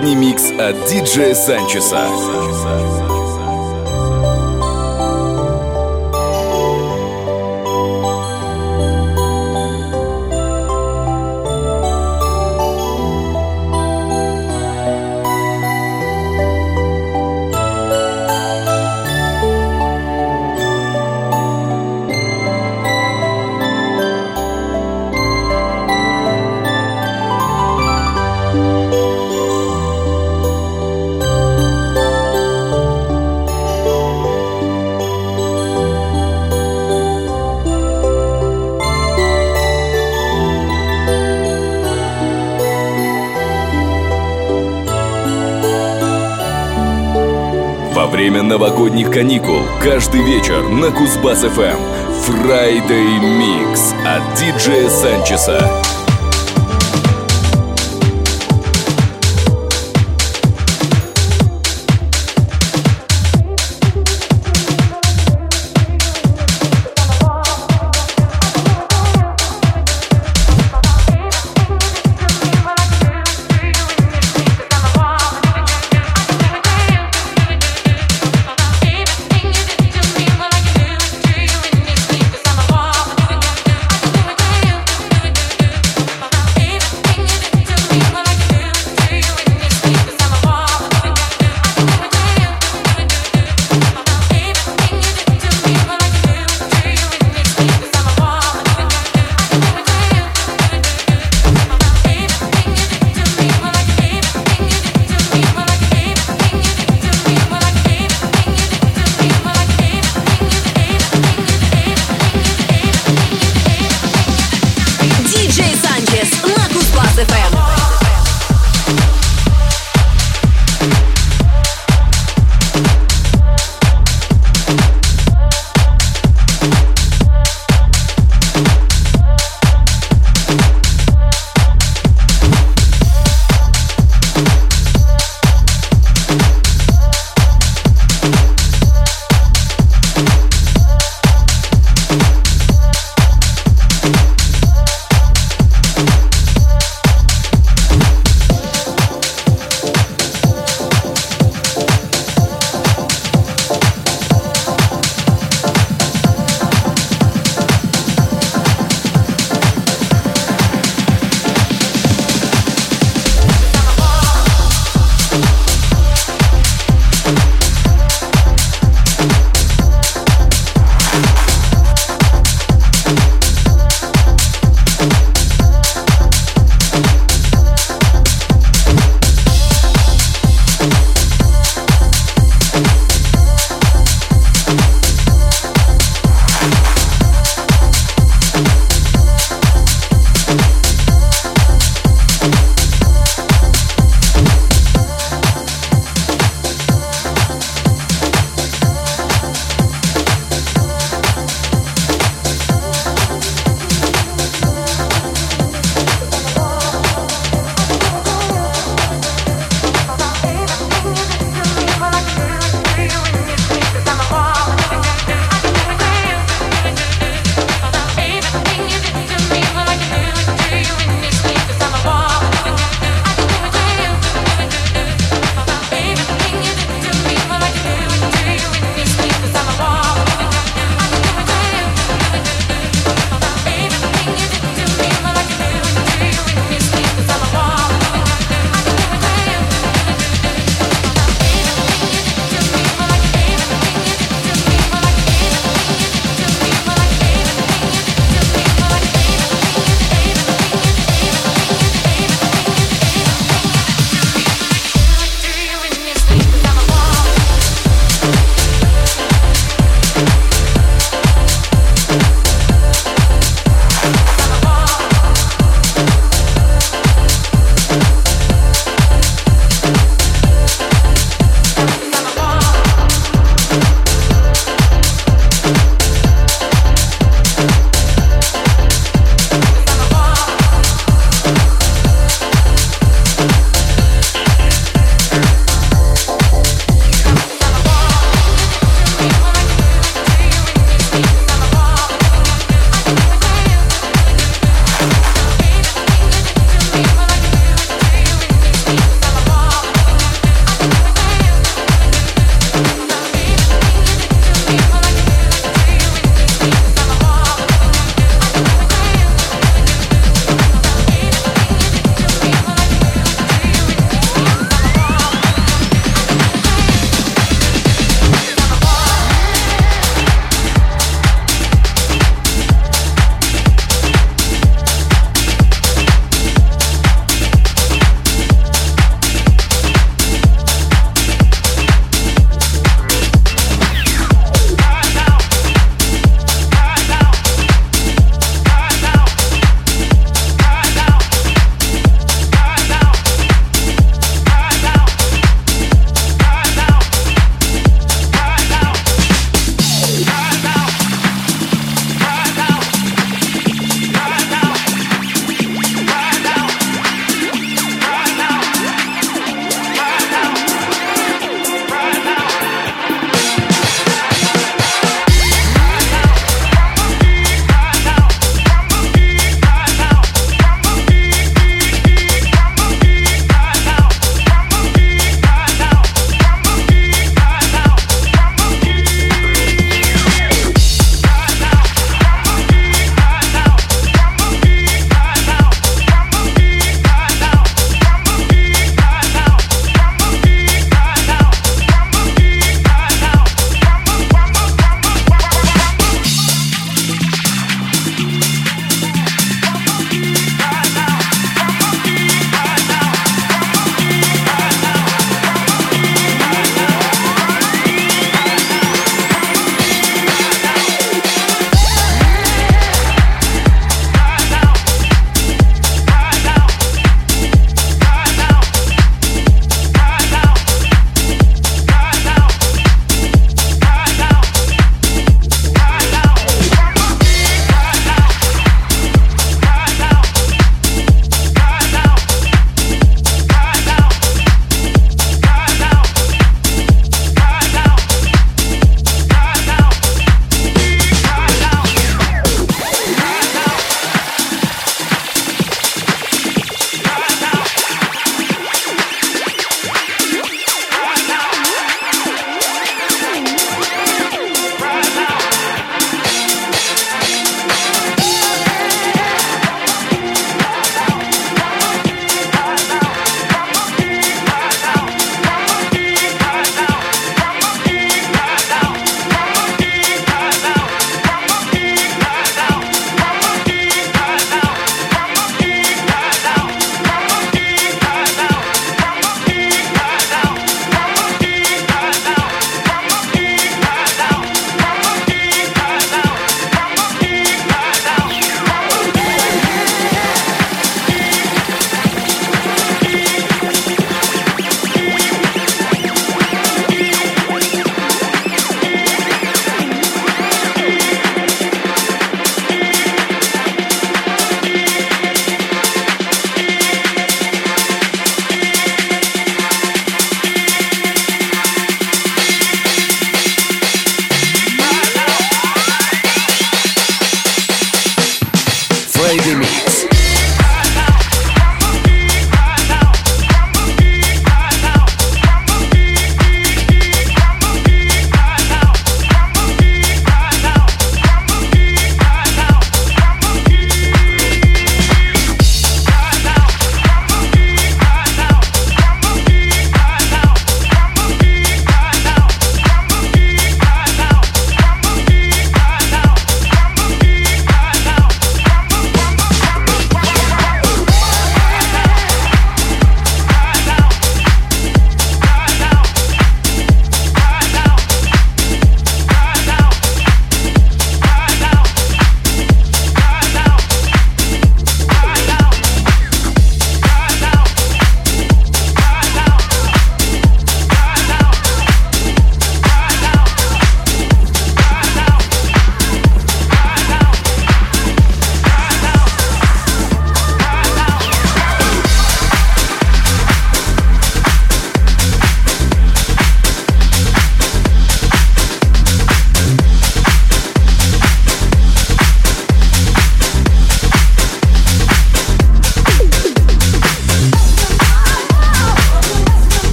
Новогодний микс от диджея Санчеса. Во новогодних каникул каждый вечер на Кузбасс ФМ Friday Mix от диджея Санчеса.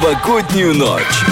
Новогоднюю ночь.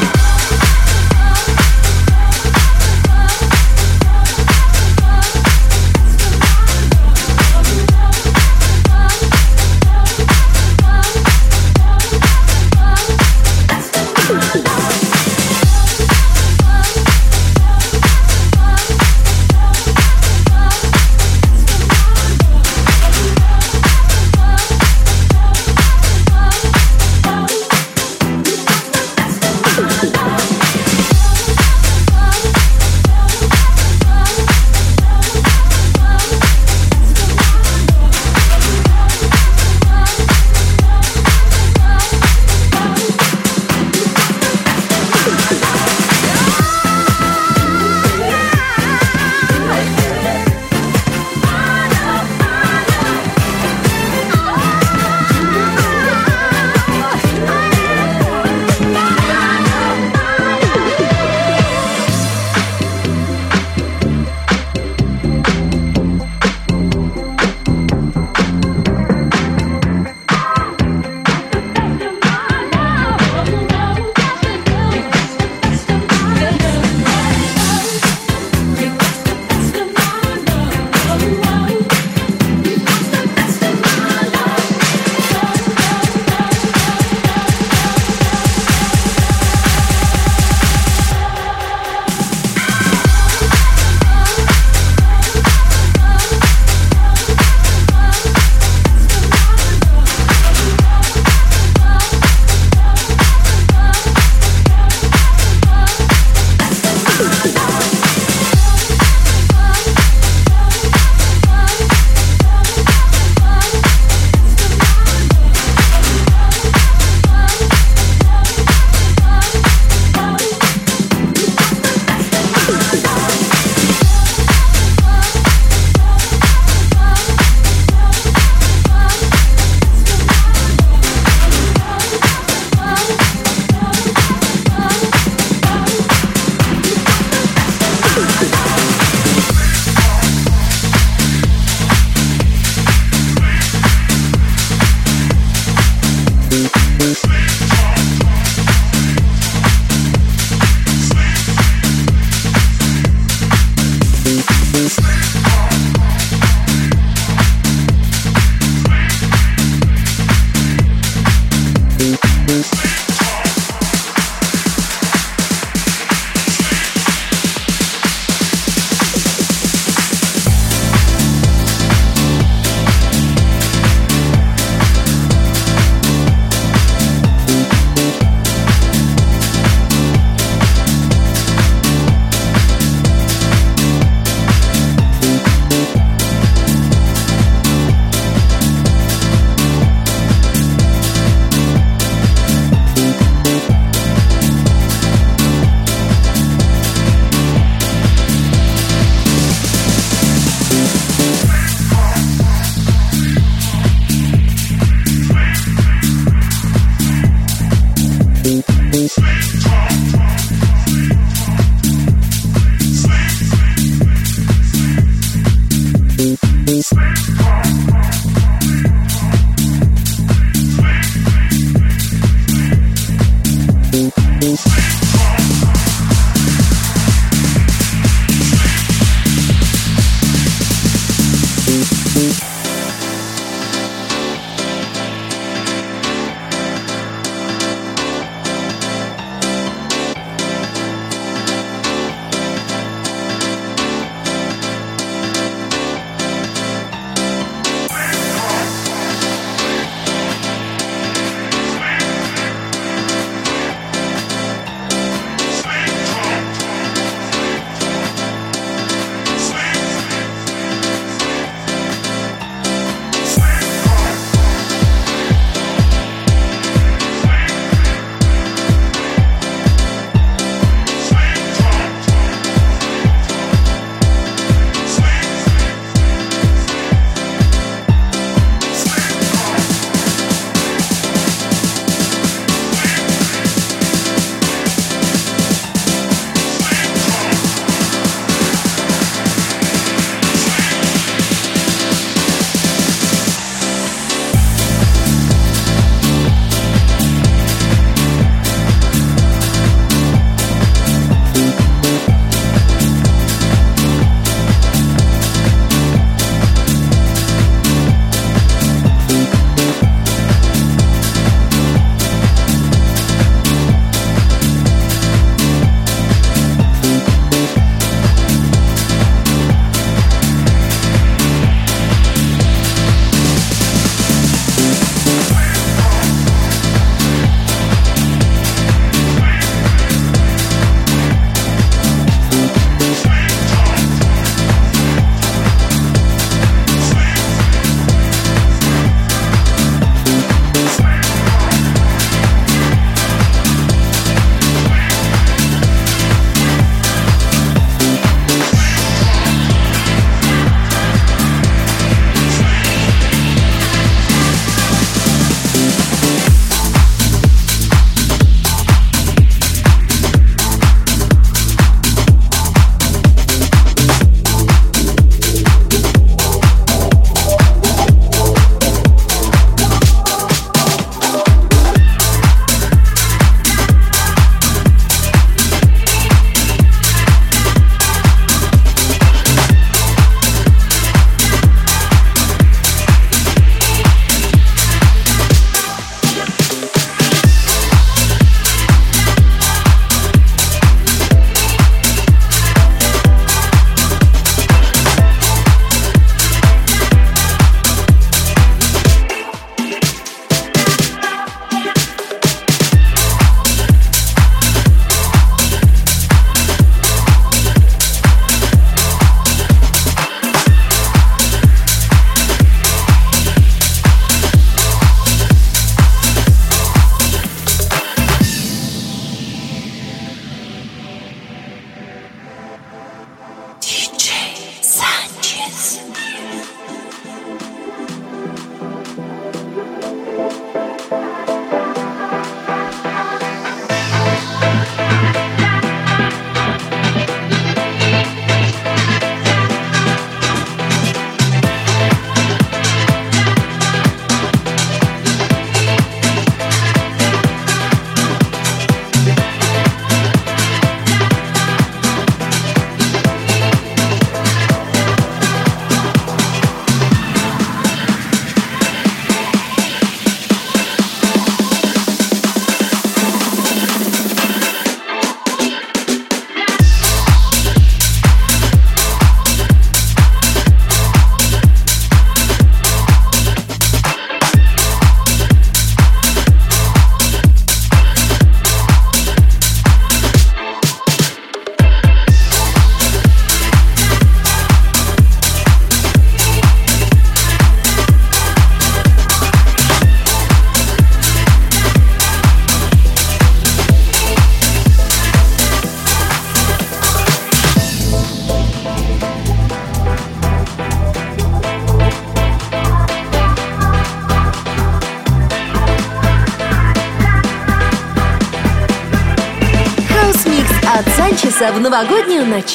Санчеса в новогоднюю ночь.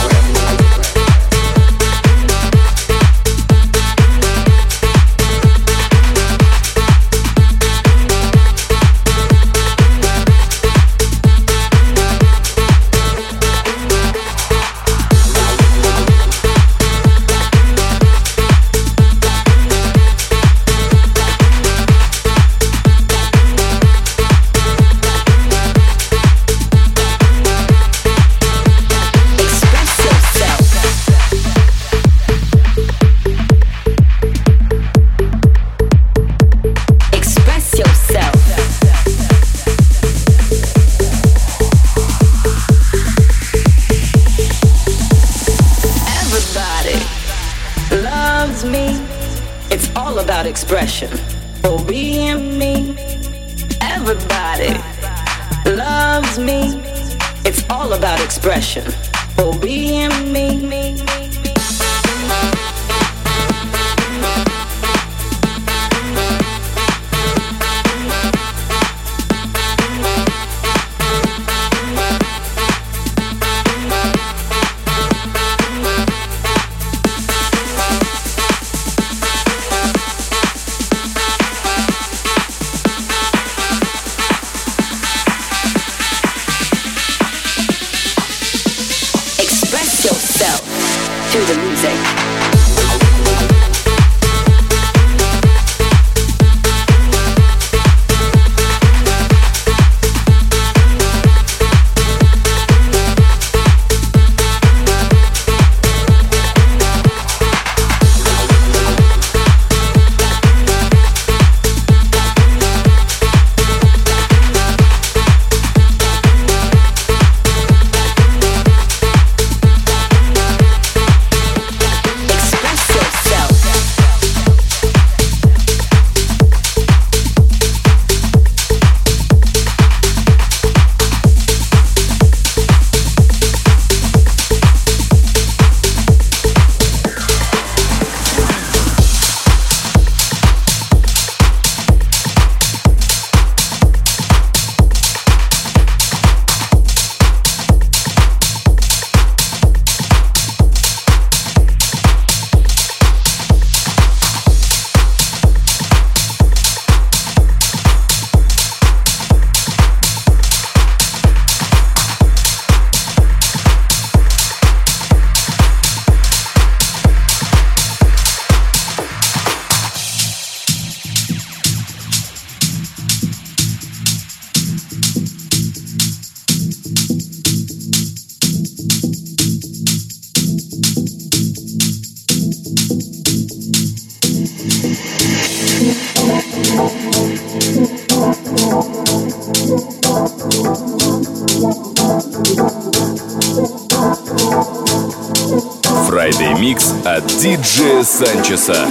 Санчеса.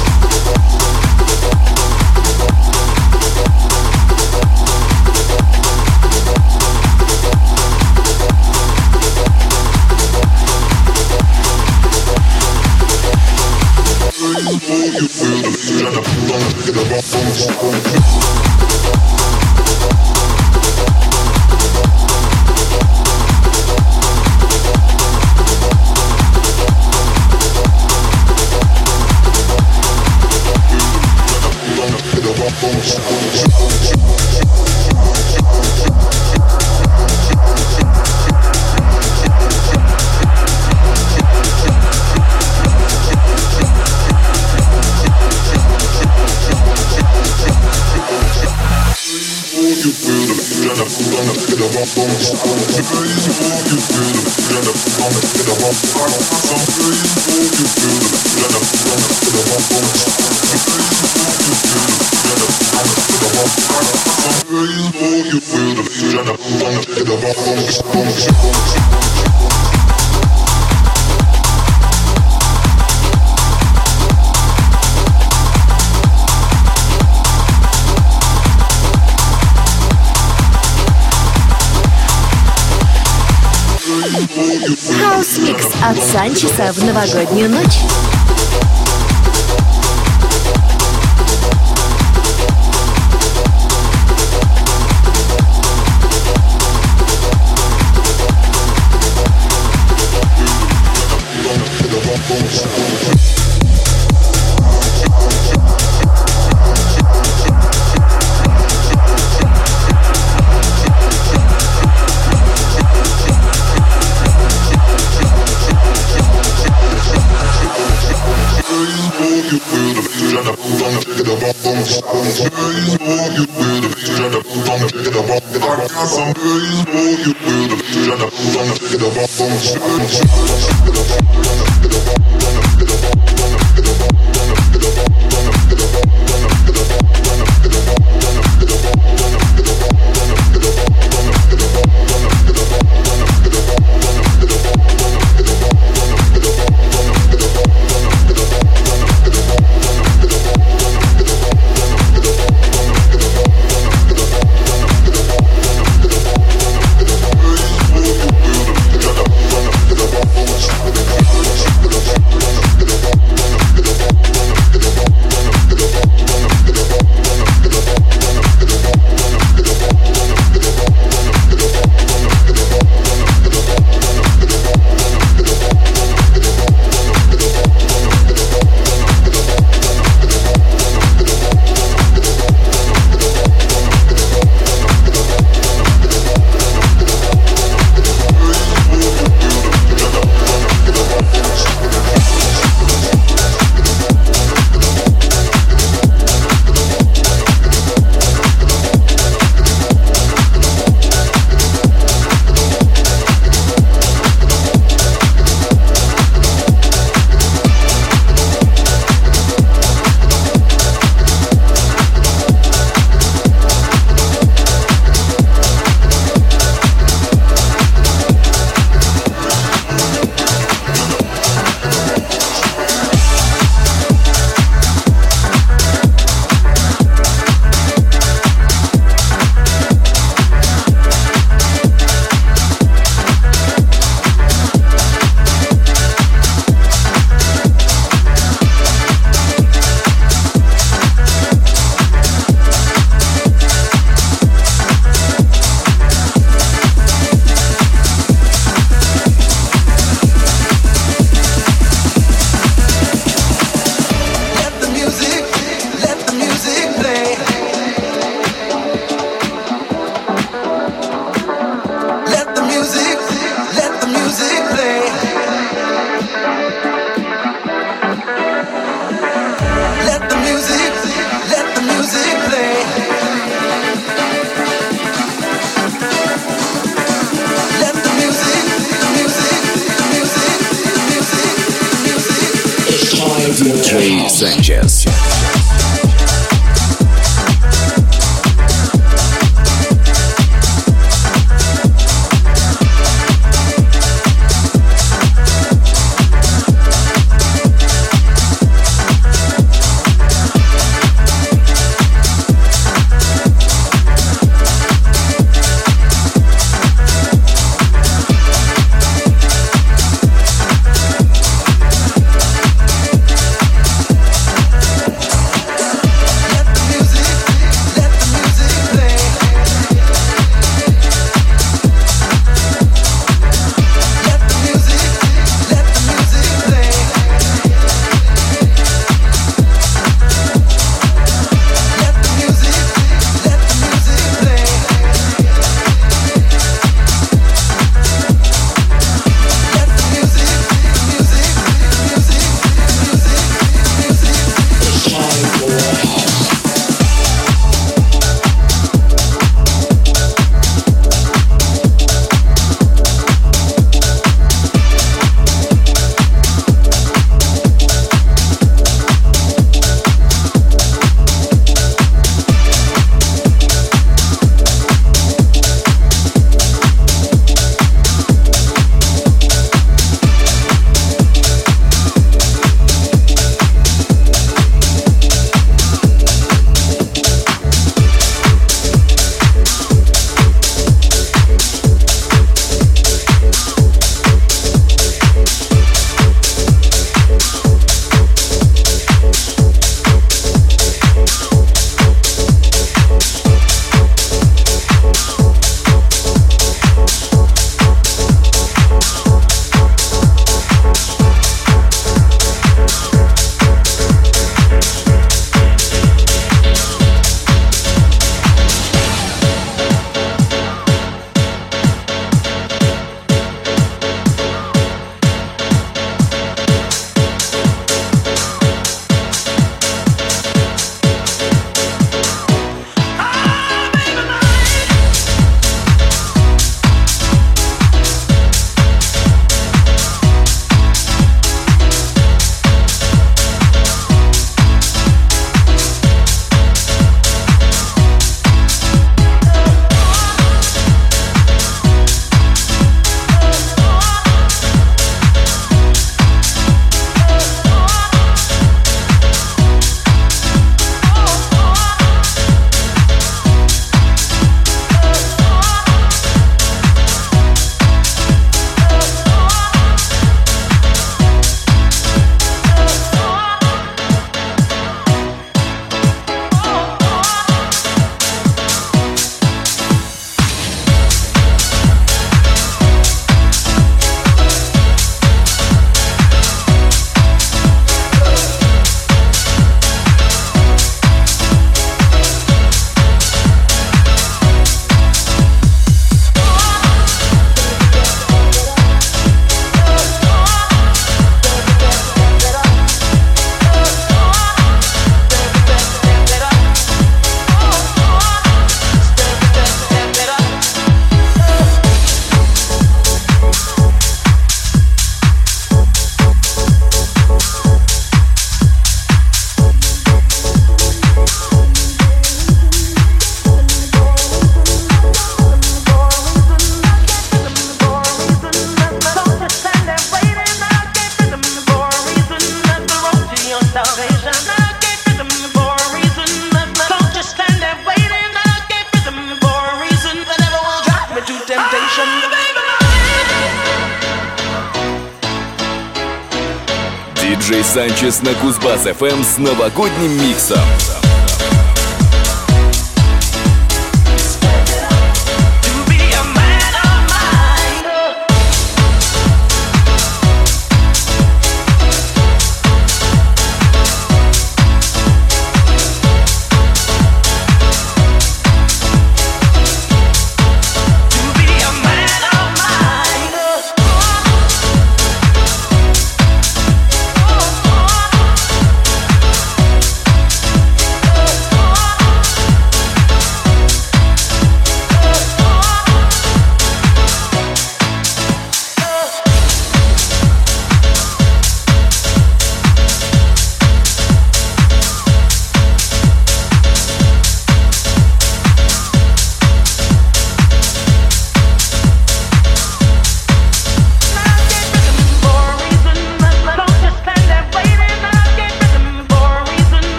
あ! часа в новогоднюю ночь. Санчес на Кузбасс ФМ с новогодним миксом.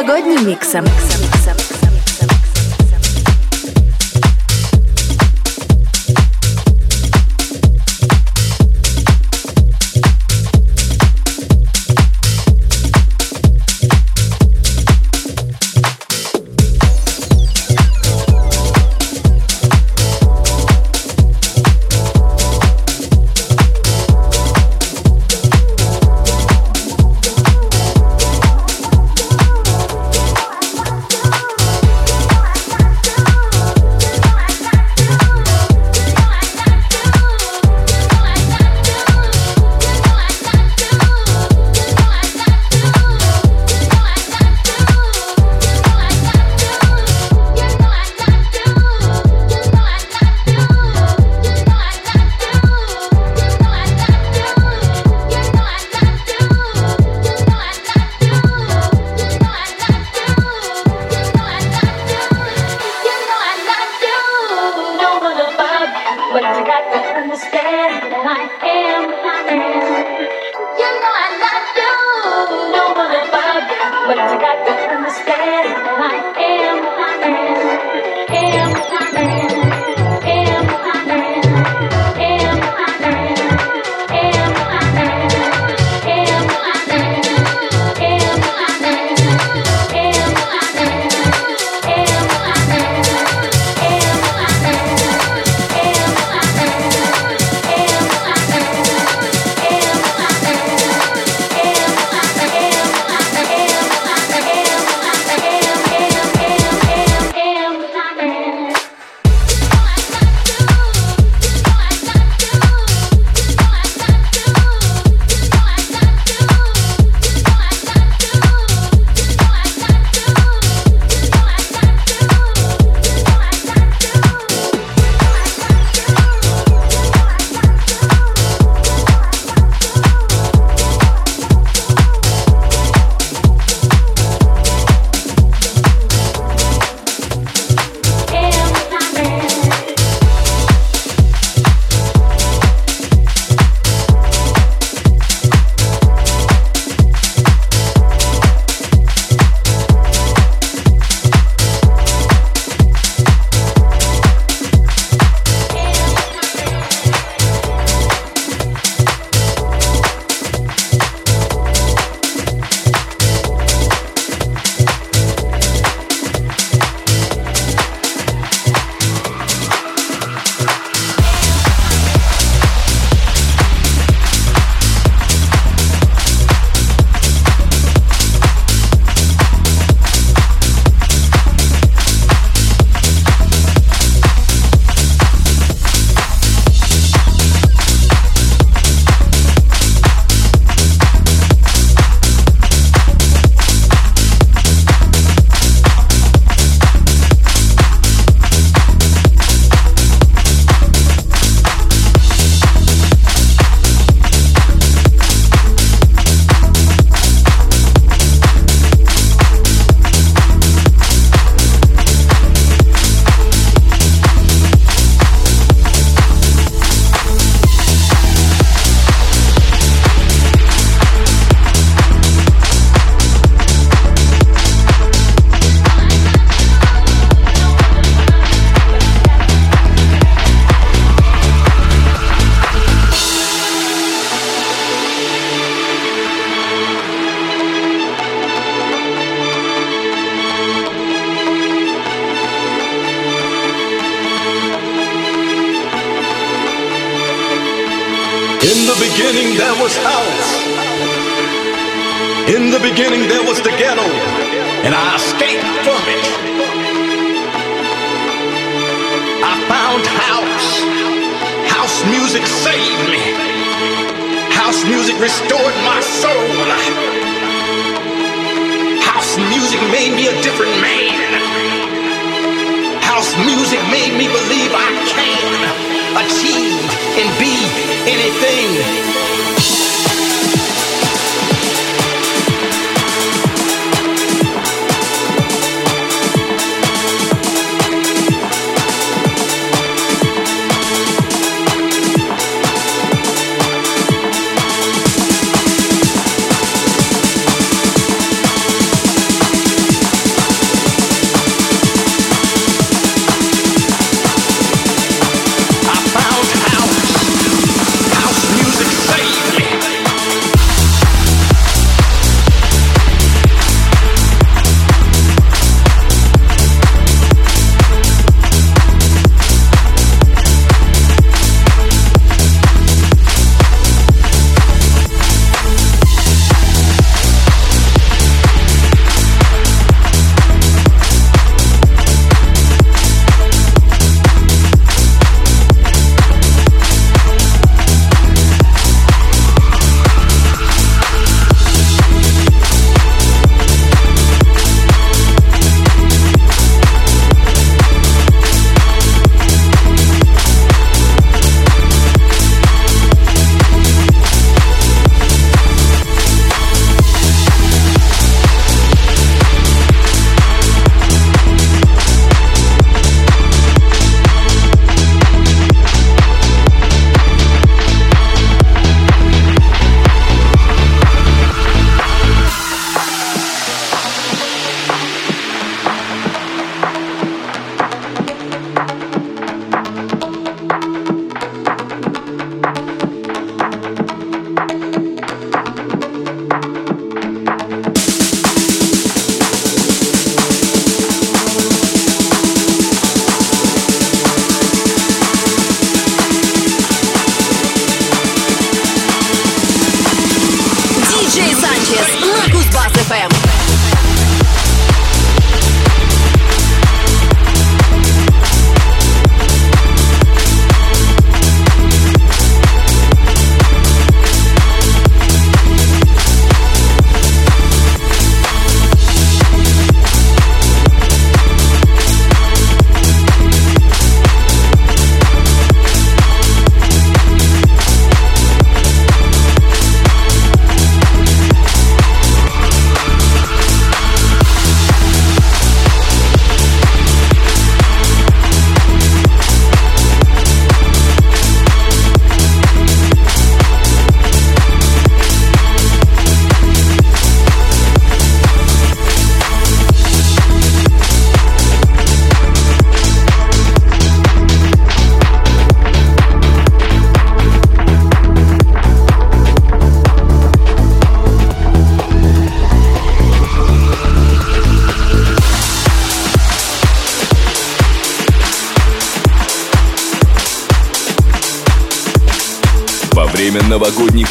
Новогодним миксом. новогодних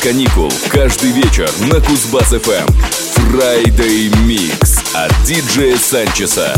каникул каждый вечер на Кузбасс ФМ. Friday Mix от диджея Санчеса.